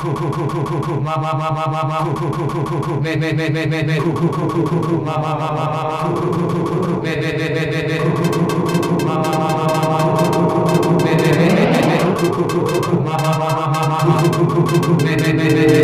まままままままめめめめめめままままままめめめめめめままままままめめめめめままままままめめめめめ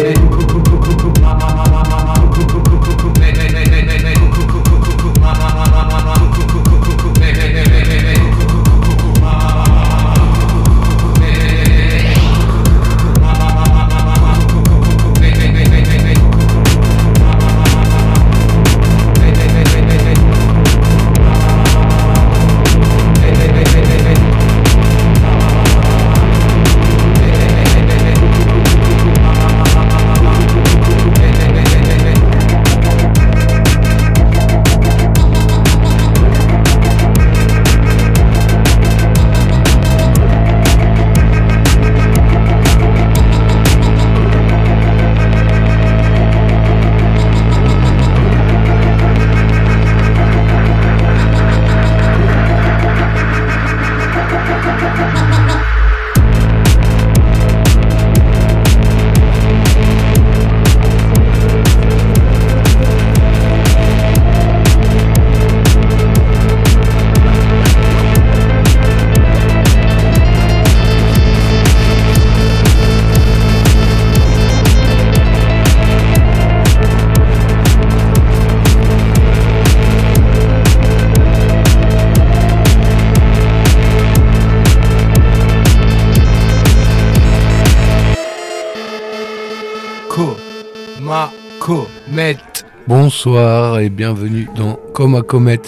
Bonsoir et bienvenue dans Coma Comet.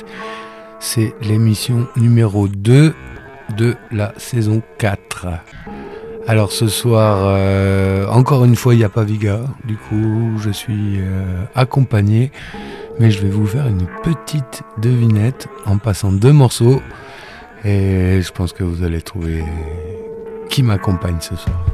C'est l'émission numéro 2 de la saison 4. Alors ce soir, euh, encore une fois, il n'y a pas Viga. Du coup, je suis euh, accompagné. Mais je vais vous faire une petite devinette en passant deux morceaux. Et je pense que vous allez trouver qui m'accompagne ce soir.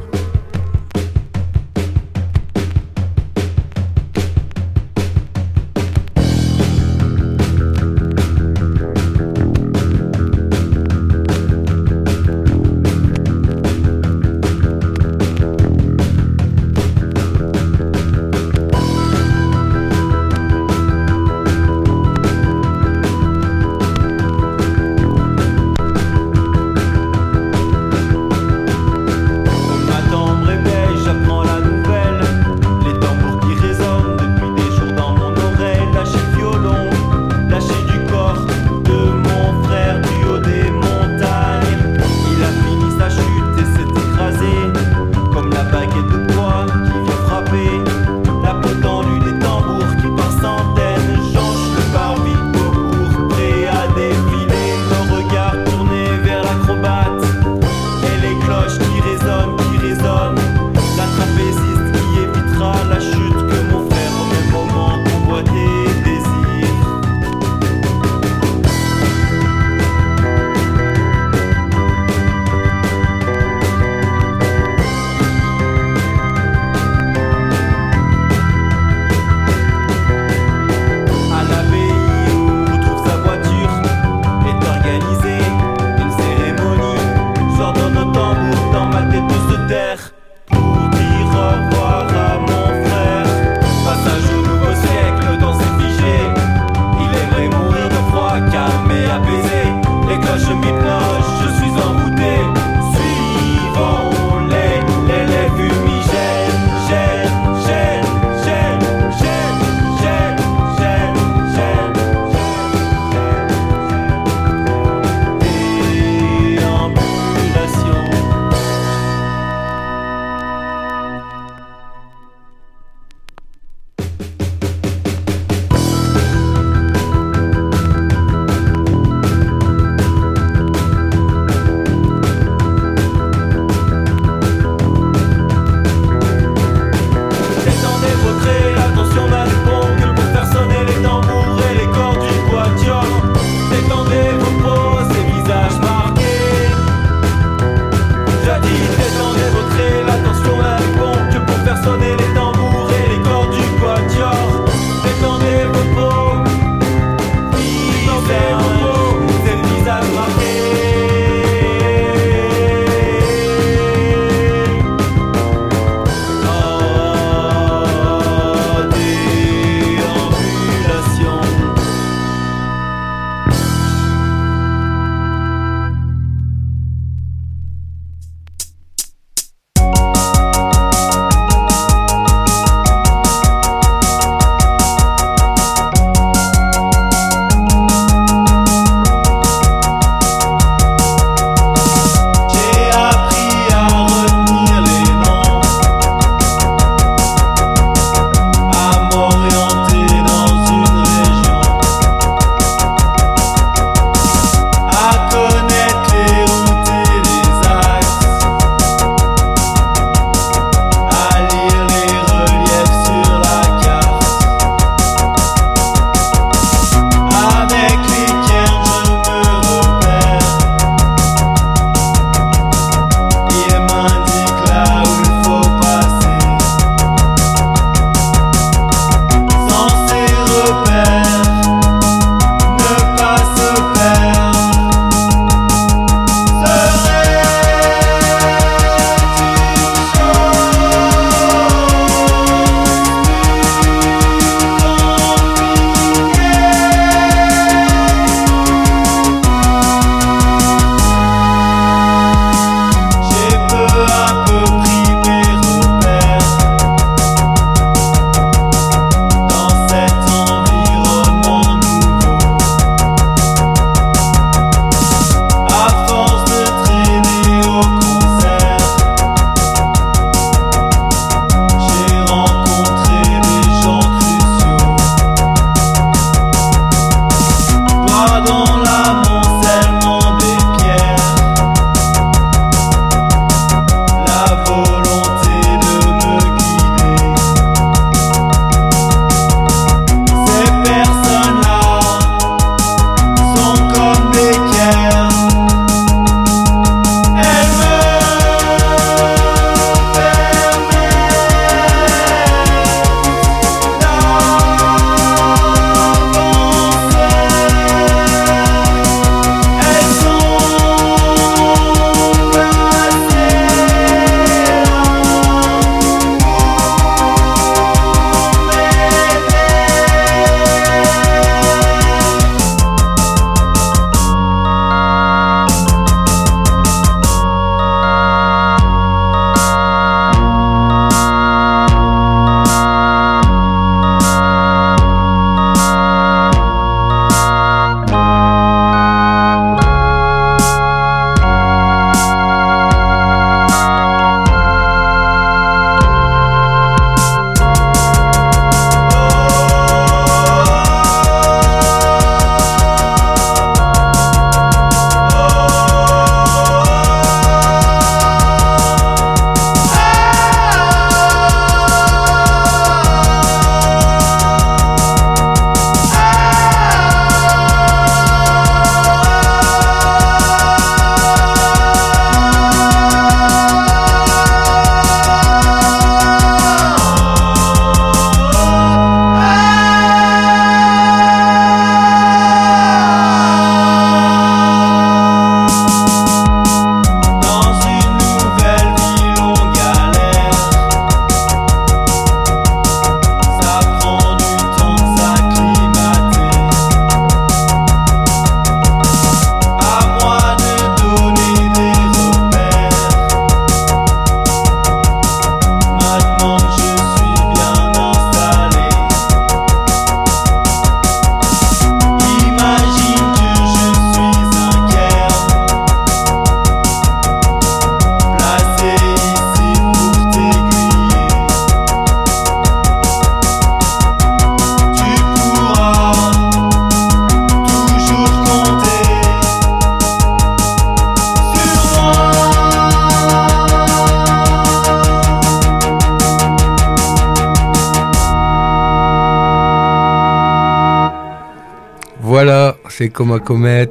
Coma Comet.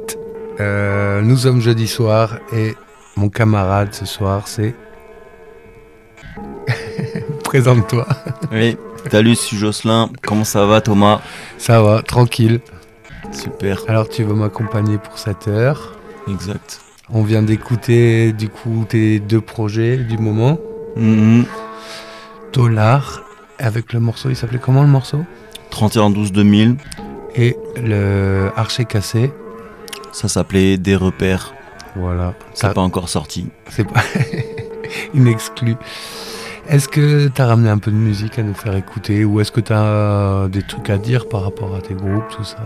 Euh, nous sommes jeudi soir et mon camarade ce soir, c'est. Présente-toi. Oui, salut, je suis Jocelyn. Comment ça va, Thomas? Ça va, tranquille. Super. Alors, tu veux m'accompagner pour cette heure? Exact. On vient d'écouter, du coup, tes deux projets du moment. Mhm. Dollar, avec le morceau, il s'appelait comment le morceau? 31 12 2000, Et le Archer cassé. ça s'appelait Des repères. Voilà. C'est Ça- pas encore sorti. C'est pas une exclue. Est-ce que tu as ramené un peu de musique à nous faire écouter ou est-ce que tu as des trucs à dire par rapport à tes groupes, tout ça?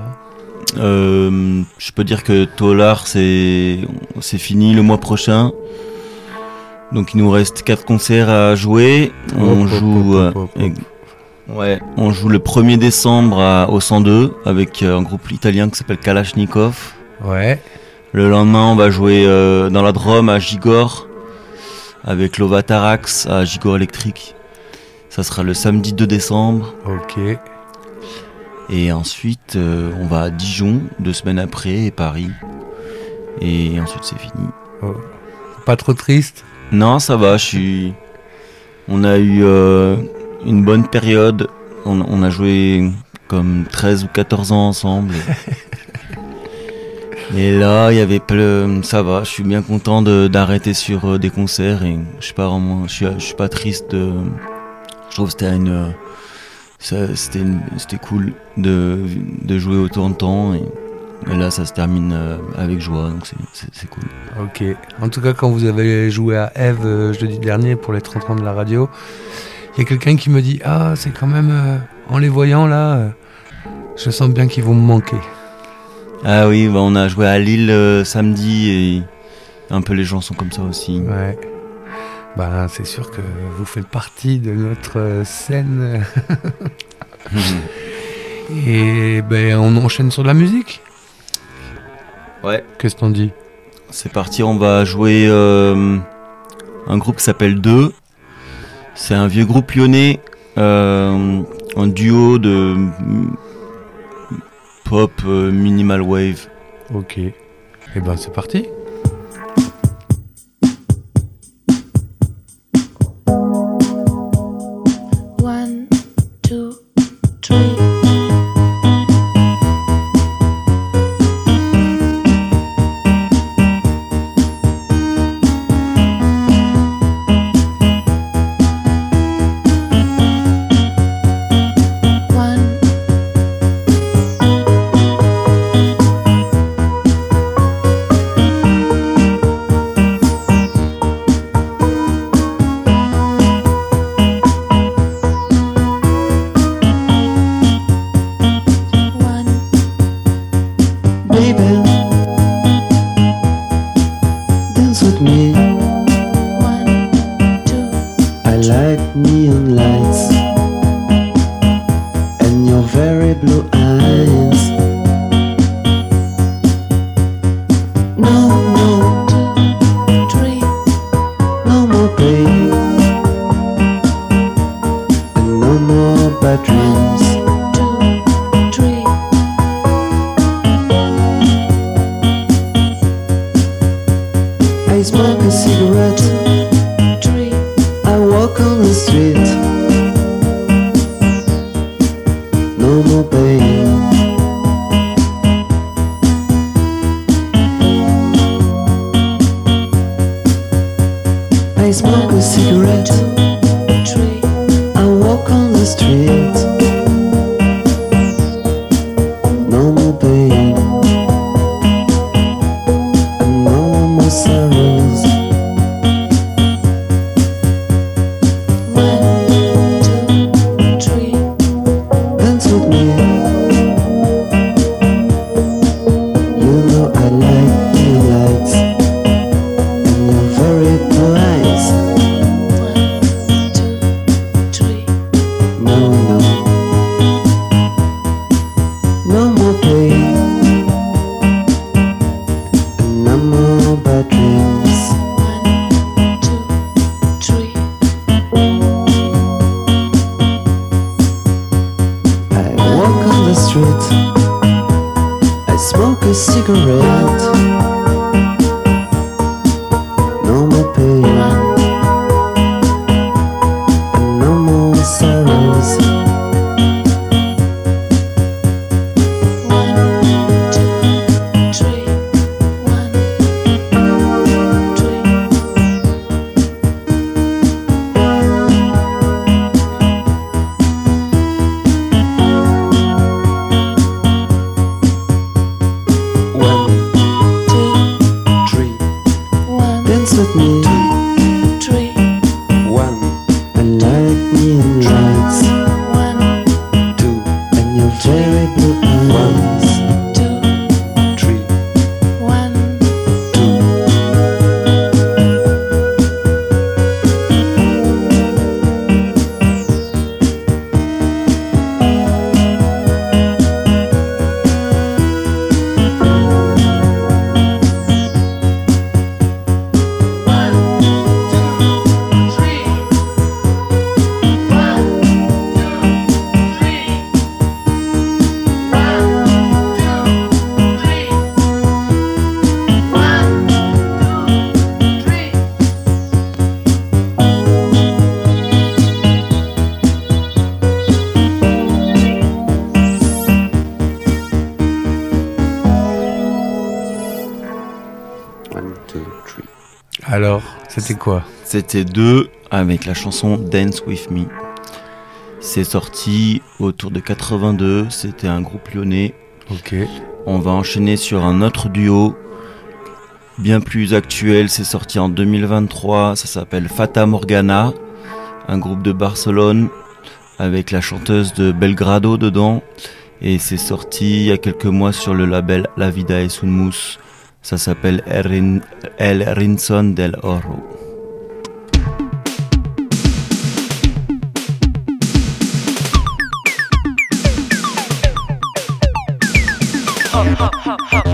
Euh, je peux dire que Tolar, c'est c'est fini le mois prochain. Donc il nous reste quatre concerts à jouer. On Hop, joue, hop, euh, hop. Ouais, on joue le 1er décembre à- au 102 avec euh, un groupe italien qui s'appelle Kalashnikov. Ouais, Le lendemain, on va jouer euh, dans la Drôme à Gigor avec Lovatarax à Gigor électrique. Ça sera le samedi 2 décembre. ok. Et ensuite, euh, on va à Dijon deux semaines après et Paris. Et ensuite, c'est fini. Pas trop triste? Non, ça va. Je suis. On a eu euh, une bonne période. On, on a joué comme 13 ou 14 ans ensemble. Et là, il y avait ple- ça va. Je suis bien content de- d'arrêter sur euh, des concerts et je suis pas vraiment, je suis, je suis pas triste. De, je trouve que c'était une, euh, c'était une- c'était cool de, de jouer autant de temps et, et là, ça se termine euh, avec joie. Donc c'est- cool. Ok. En tout cas, quand vous avez joué à Eve euh, jeudi dernier pour les 30 ans de la radio, il y a quelqu'un qui me dit Ah, c'est quand même. euh, en les voyant là, euh, je sens bien qu'ils vont me manquer. Ah oui, bah on a joué à Lille euh, samedi et un peu les gens sont comme ça aussi. Ouais. Ben, c'est sûr que vous faites partie de notre scène. Et ben, on enchaîne sur de la musique. ouais. Qu'est-ce qu'on dit C'est parti, on va jouer un groupe qui s'appelle Deux. C'est un vieux groupe lyonnais, euh, un duo de pop euh, minimal wave. Ok. Et ben, c'est parti. street. I smoke a cigarette. C'était deux avec la chanson Dance With Me. C'est sorti autour de 82, c'était un groupe lyonnais. Ok. On va enchaîner sur un autre duo bien plus actuel, c'est sorti en 2023, ça s'appelle Fata Morgana, un groupe de Barcelone avec la chanteuse de Belgrado dedans et c'est sorti il y a quelques mois sur le label La Vida es un Mus. Ça s'appelle El El Rinson del Oro. El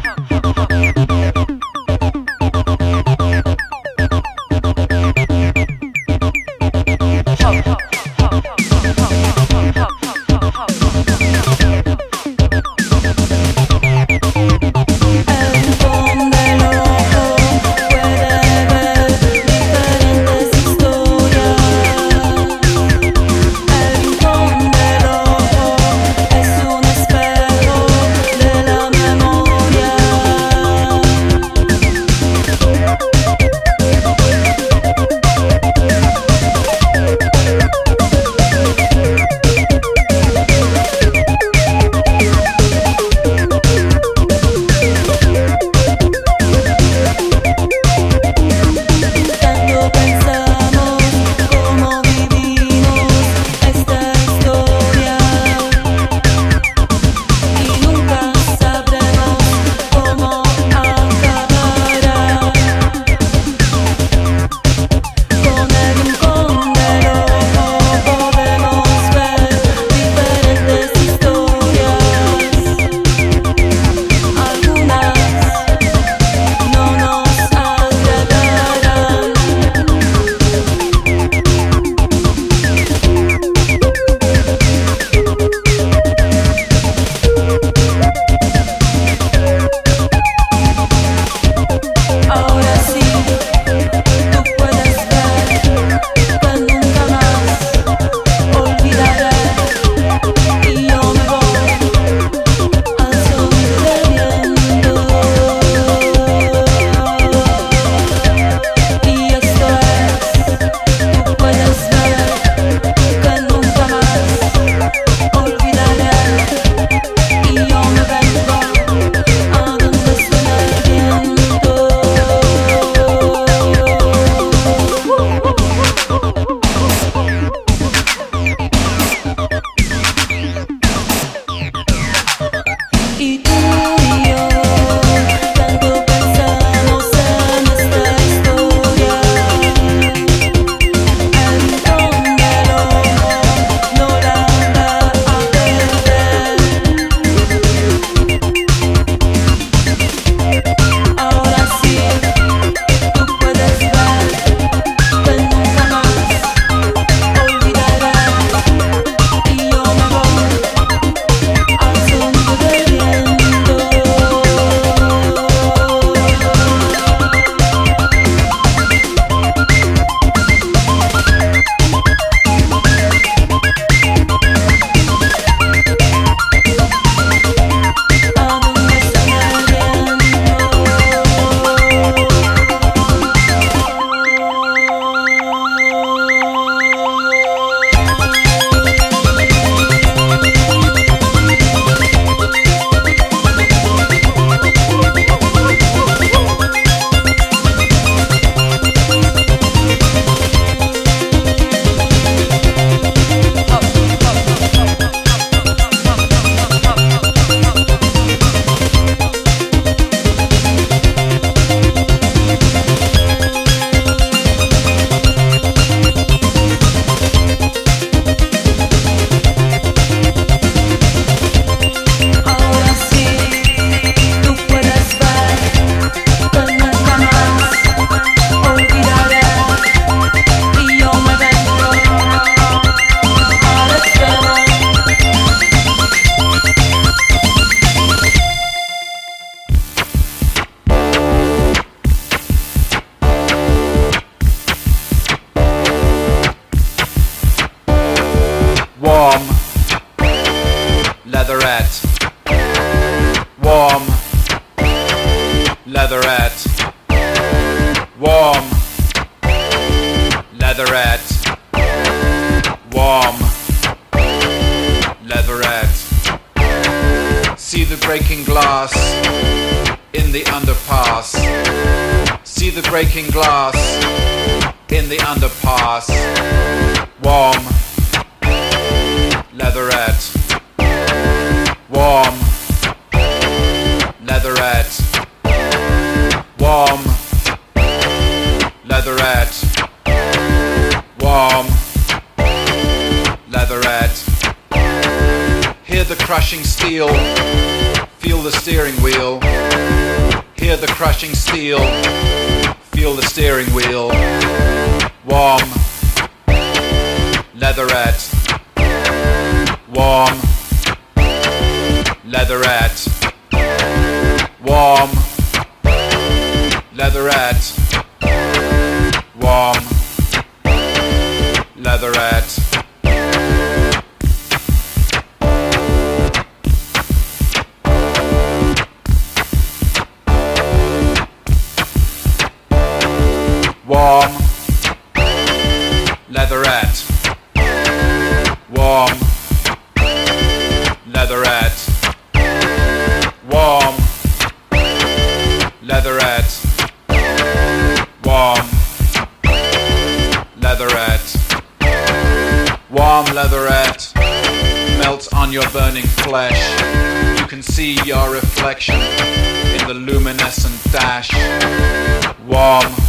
Warm,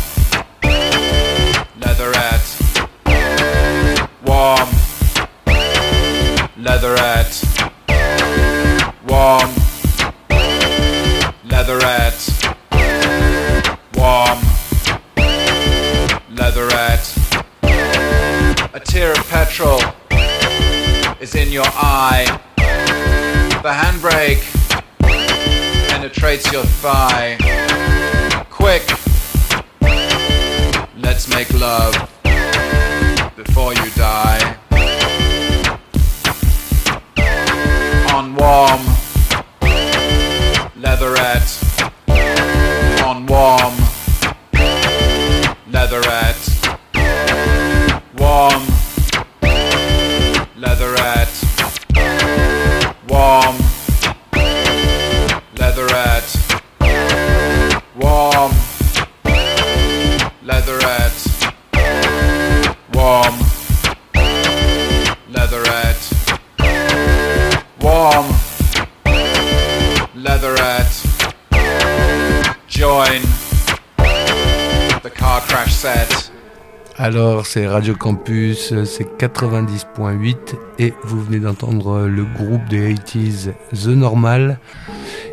c'est Radio Campus, c'est 90.8 et vous venez d'entendre le groupe des 80s The Normal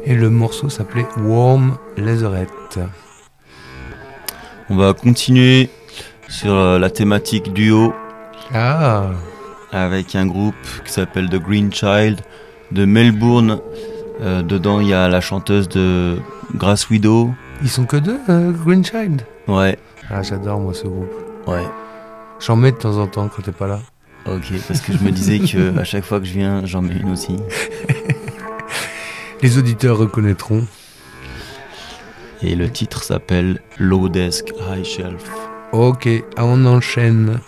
et le morceau s'appelait Warm Leatherette. On va continuer sur euh, la thématique duo Ah, avec un groupe qui s'appelle The Green Child de Melbourne. Euh, dedans, il y a la chanteuse de Grass Widow. ils sont que deux, euh, Green Child? Ouais, Ah, j'adore moi ce groupe. ouais. J'en mets de temps en temps quand t'es pas là. Ok, parce que je me disais que à chaque fois que je viens, j'en mets une aussi. Les auditeurs reconnaîtront. Et le titre s'appelle Low Desk High Shelf. Ok, on enchaîne.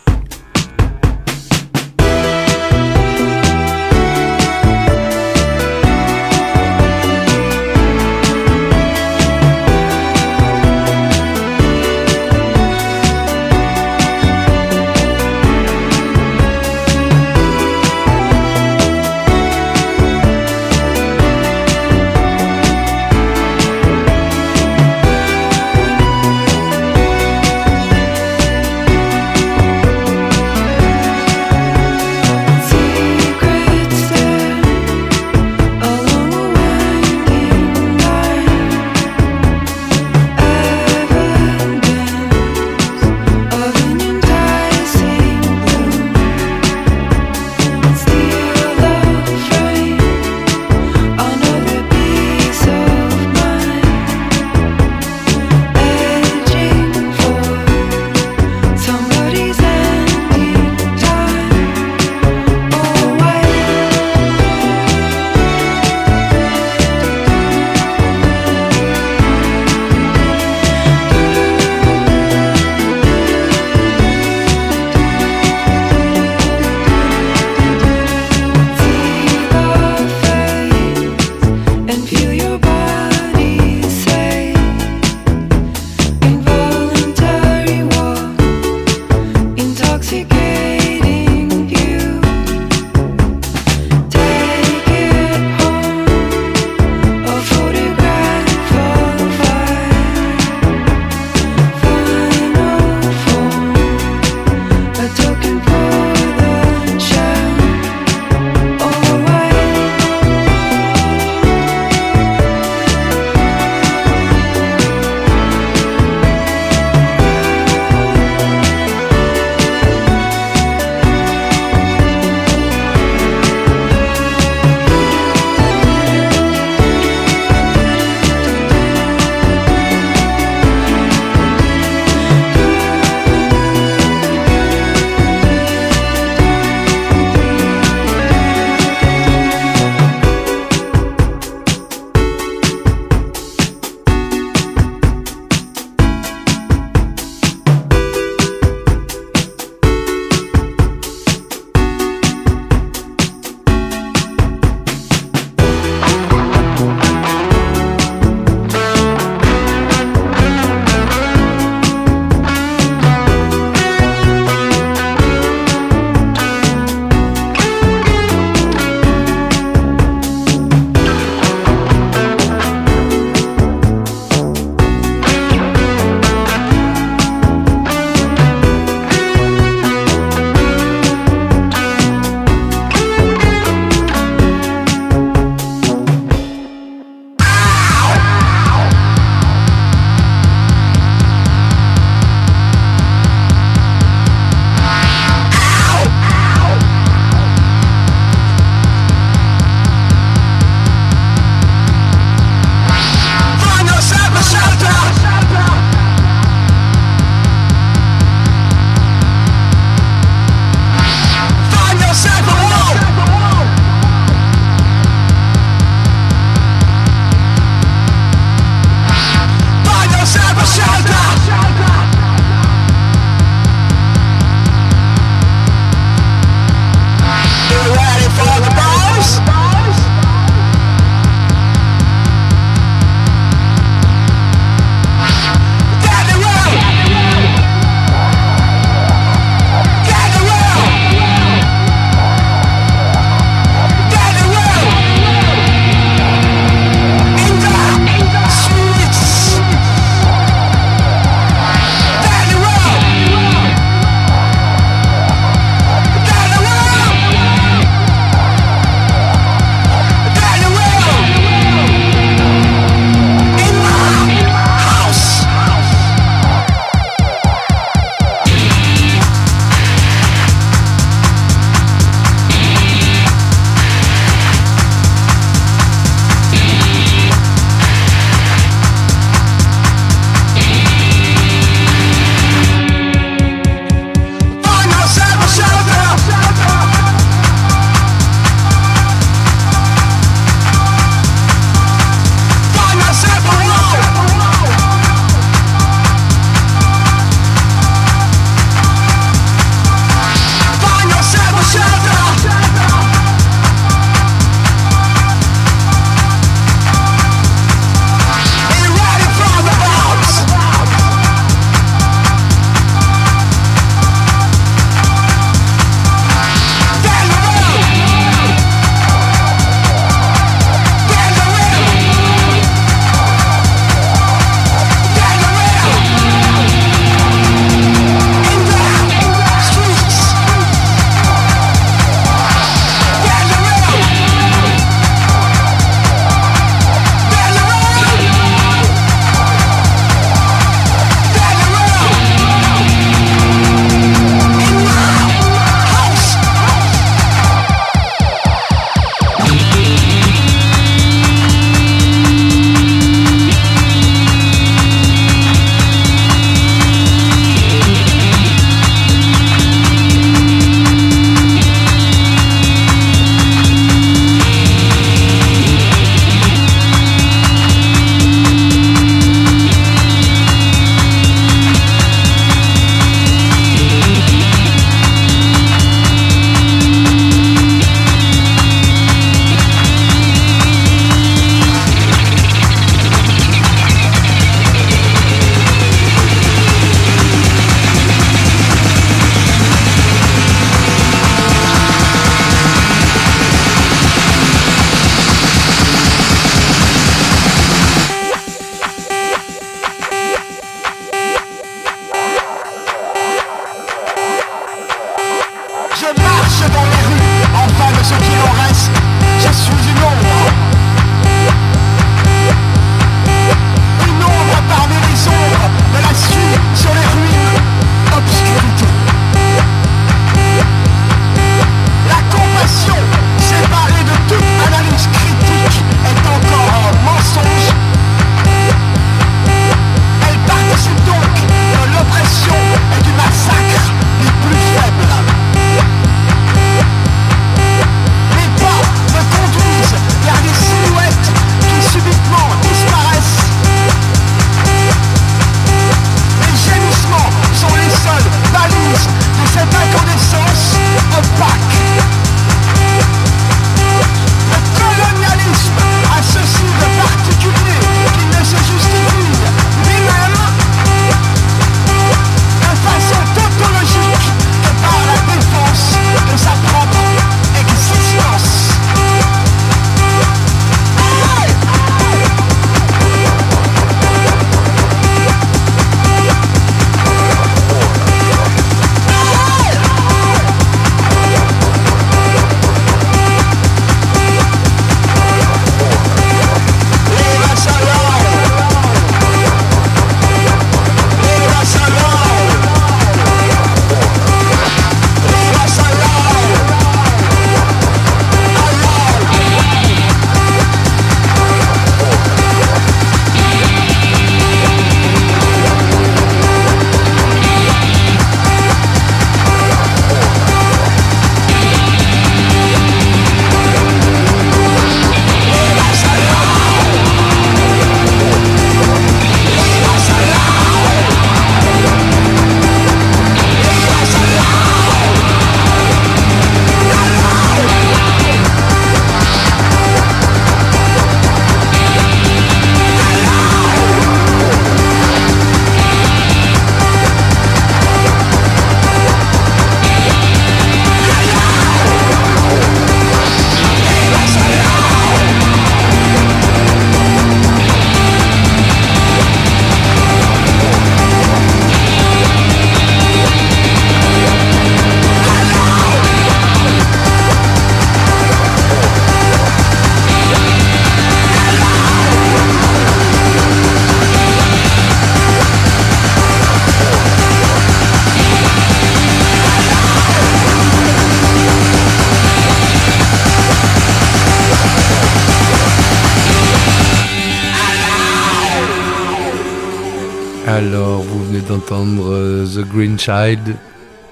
Child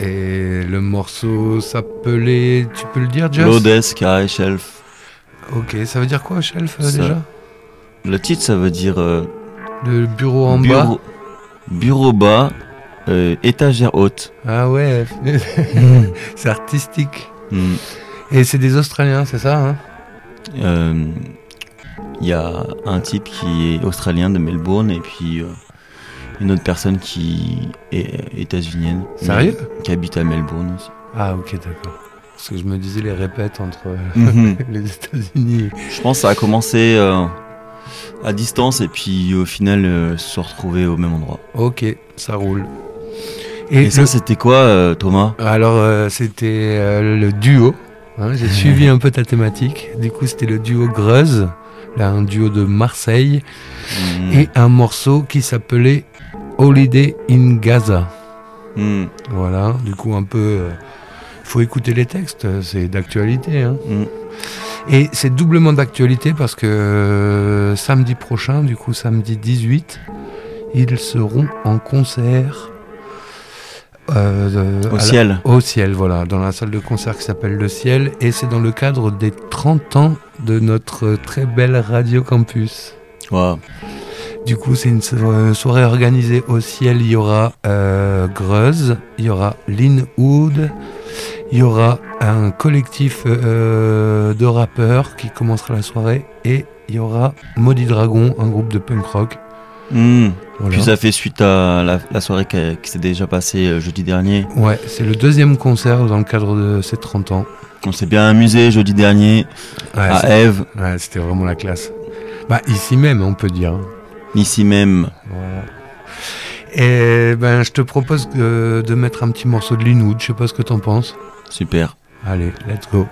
et le morceau s'appelait, tu peux le dire, Just Lodes, Carré, Shelf. Ok, ça veut dire quoi, Shelf euh, Ça- déjà? Le titre, ça veut dire euh, Le bureau en bas? bureau, bas, euh, étagère haute. Ah ouais, c'est artistique. Hmm. Et c'est des Australiens, c'est ça hein? Euh, Il y a un type qui est australien de Melbourne et puis euh, une autre personne qui est états-unienne. Sérieux? Qui habite à Melbourne aussi. Ah ok, d'accord. Parce que je me disais les répètes entre euh, Mhm. les États-Unis. Je pense que ça a commencé euh, à distance et puis au final euh, se retrouver au même endroit. Ok, ça roule. Et, ça, c'était quoi, euh, Thomas? Alors, euh, c'était euh, le duo. hein, J'ai suivi un peu ta thématique. Du coup, c'était le duo Greuze, là, un duo de Marseille, Hmm. et un morceau qui s'appelait Holiday in Gaza. Hmm. Voilà, du coup, un peu. Il faut écouter les textes, c'est d'actualité. hein. Hmm. Et c'est doublement d'actualité parce que euh, samedi prochain, du coup, samedi 18, ils seront en concert. euh, Au la- ciel. au ciel, voilà, dans la salle de concert qui s'appelle Le Ciel, et c'est dans le cadre des 30 ans de notre très belle Radio Campus. Wow. Du coup, c'est une euh, soirée organisée au ciel. Il y aura euh, Greuze, il y aura Lynn Wood, il y aura un collectif euh, de rappeurs qui commencera la soirée, et il y aura Maudit Dragon, un groupe de punk rock. Hmm. Voilà. Puis ça fait suite à la, la soirée qui, s'est déjà passée euh, jeudi dernier. Ouais, c'est le deuxième concert dans le cadre de ces 30 ans. On s'est bien amusé jeudi dernier Ouais, à Eve, ouais, c'était vraiment la classe. Bah, ici même, on peut dire. Ici même. Voilà. Et ben, je te propose que- de mettre un petit morceau de Linwood. Je sais pas ce que t'en penses. Super. Allez, let's go.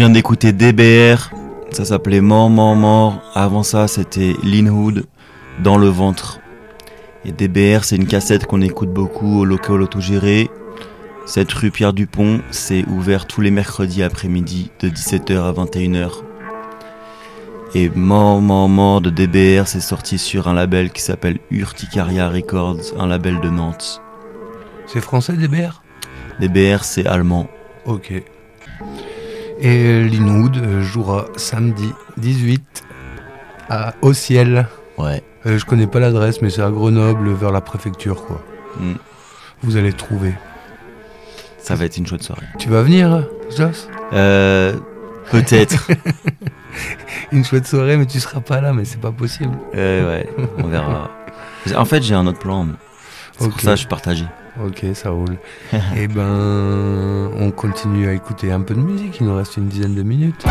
Vient d'écouter DBR, ça s'appelait Mort, Mort, Mort. Avant ça, c'était Linwood, Dans le ventre. Et DBR, c'est une cassette qu'on écoute beaucoup au local autogéré. Cette rue Pierre Dupont, c'est ouvert tous les mercredis après-midi de 17h à 21h. Et Mort, Mort, Mort de DBR, c'est sorti sur un label qui s'appelle Urticaria Records, un label de Nantes. C'est français, DBR DBR, c'est allemand. Ok. Et Linwood euh, jouera samedi 18 à, au ciel. Ouais. Euh, je connais pas l'adresse, mais c'est à Grenoble, vers la préfecture, quoi. Mm. Vous allez trouver. Ça va être une chouette soirée. Tu vas venir, Joss? Euh, peut-être. Une chouette soirée, mais tu seras pas là, mais c'est pas possible. Euh, ouais, on verra. En fait, j'ai un autre plan. C'est pour ça que je suis partagé. Ok, ça roule. Et ben, on continue à écouter un peu de musique. Il nous reste une dizaine de minutes.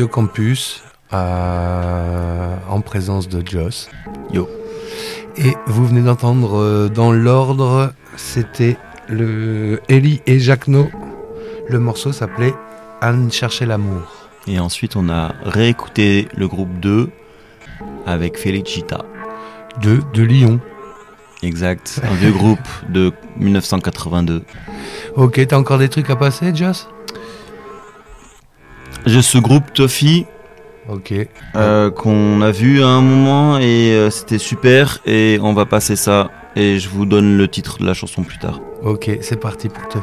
Radio Campus euh, en présence de Joss. Yo. Et vous venez d'entendre euh, dans l'ordre, c'était le Ellie et Jacquenot. Le morceau s'appelait Anne cherchait l'amour. Et ensuite, on a réécouté le groupe 2 avec Felicita. De, de Lyon. Exact. Un vieux groupe de 1982. Ok, t'as encore des trucs à passer, Joss? J'ai ce groupe Toffee Ok. euh, qu'on a vu à un moment et euh, c'était super. Et on va passer ça. Et je vous donne le titre de la chanson plus tard. Ok, c'est parti pour ta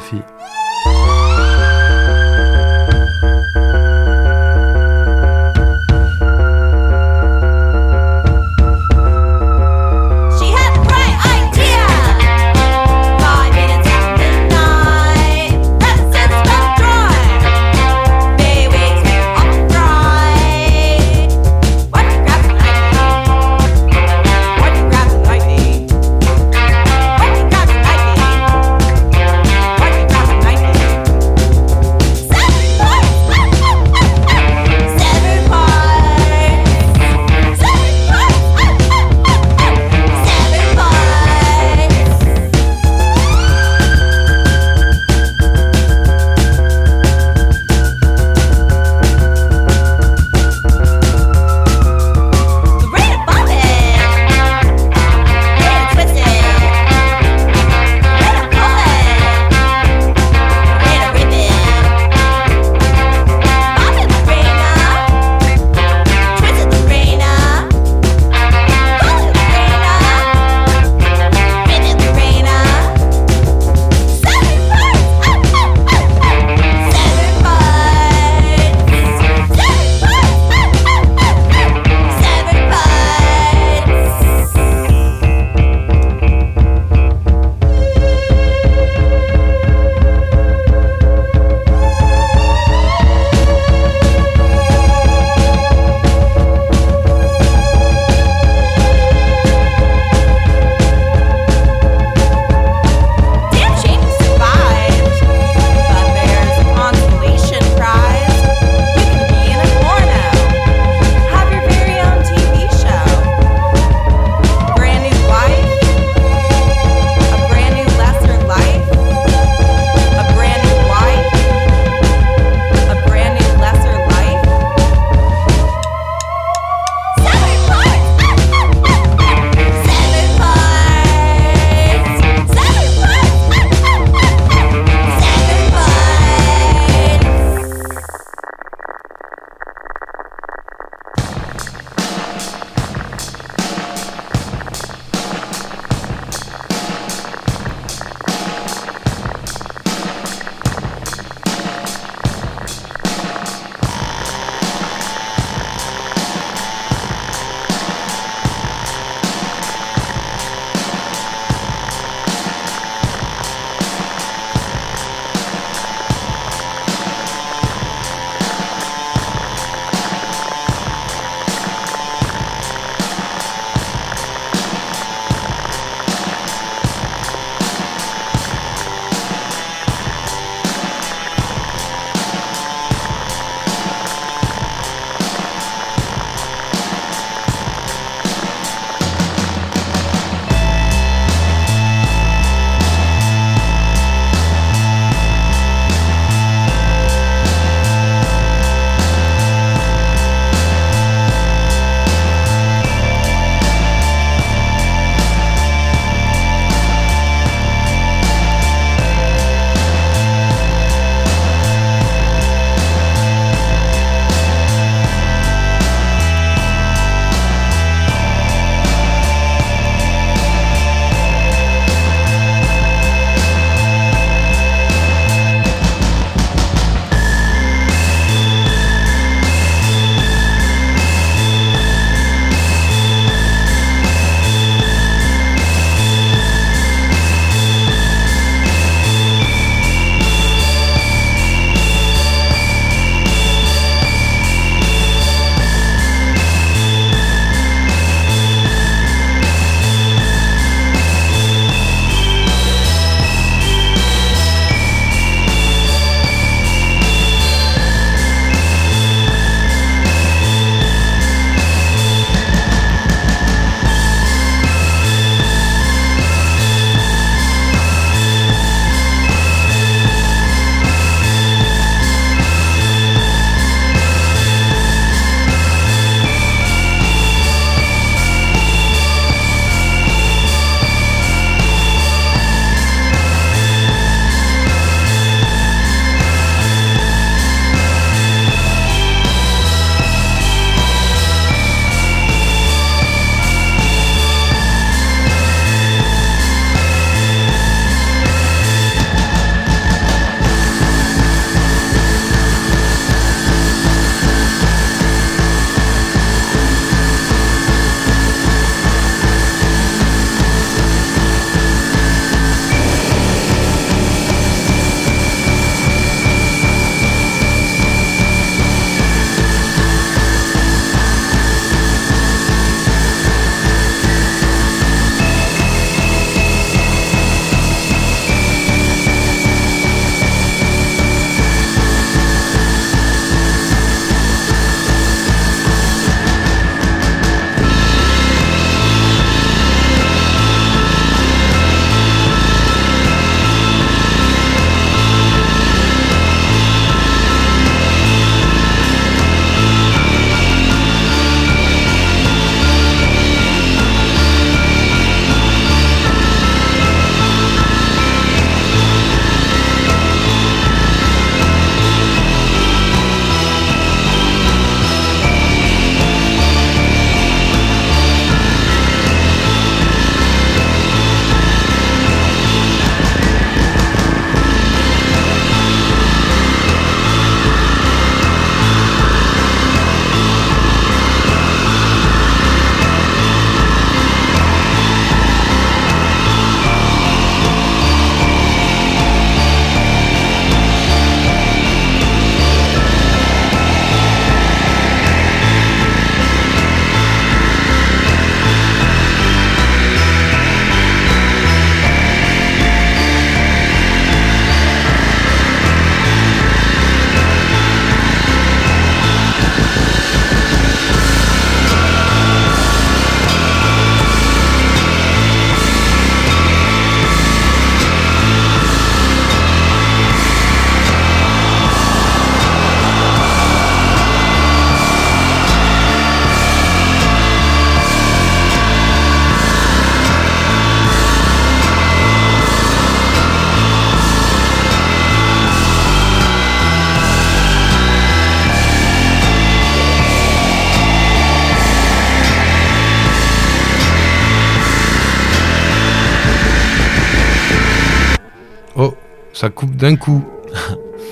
Ça coupe d'un coup.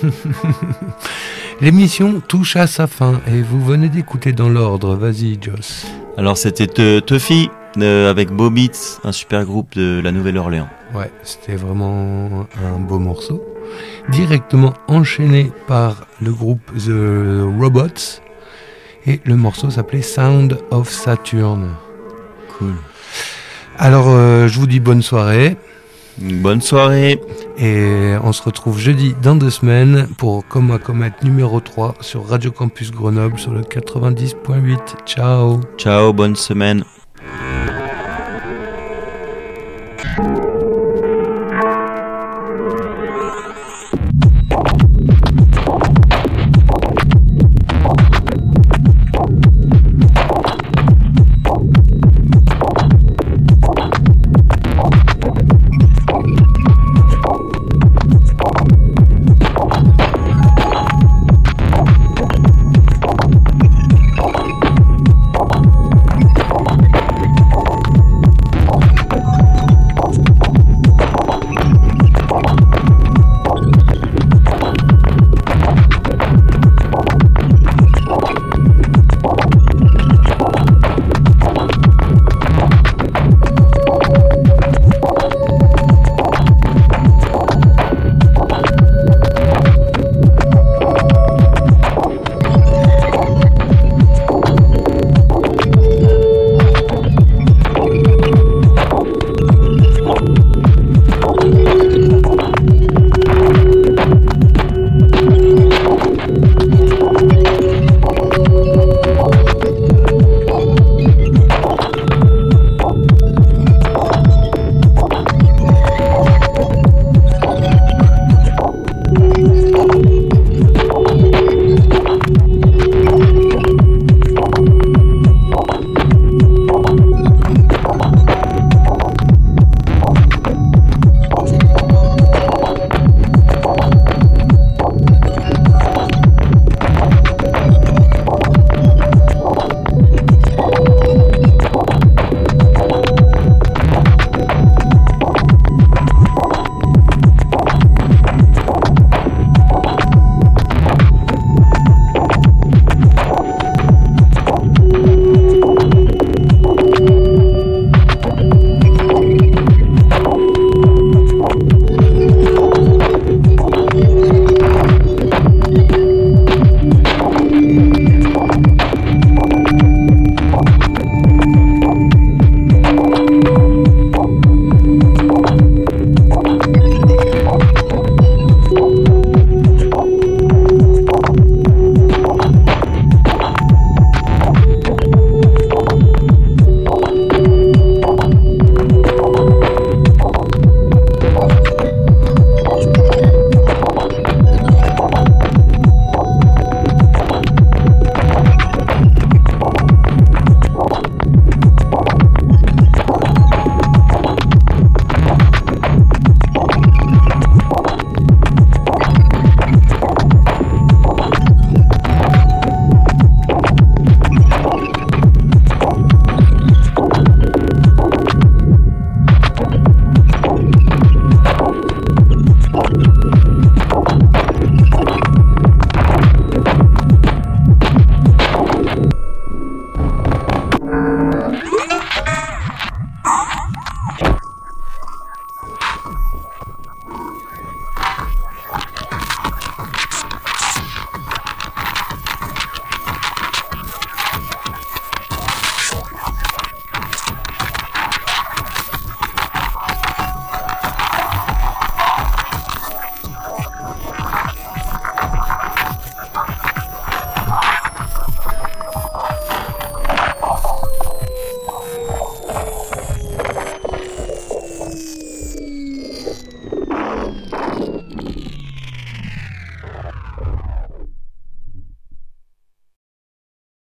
L'émission touche à sa fin et vous venez d'écouter dans l'ordre. Vas-y, Joss. Alors c'était Tuffy euh, avec Bobitz, un super groupe de la Nouvelle-Orléans. Ouais, c'était vraiment un beau morceau. Directement enchaîné par le groupe The Robots. Et le morceau s'appelait Sound of Saturn. Cool. Alors, euh, je vous dis bonne soirée. Bonne soirée. Et on se retrouve jeudi dans deux semaines pour Comme à Comet numéro 3 sur Radio Campus Grenoble sur le 90.8. Ciao Ciao, bonne semaine.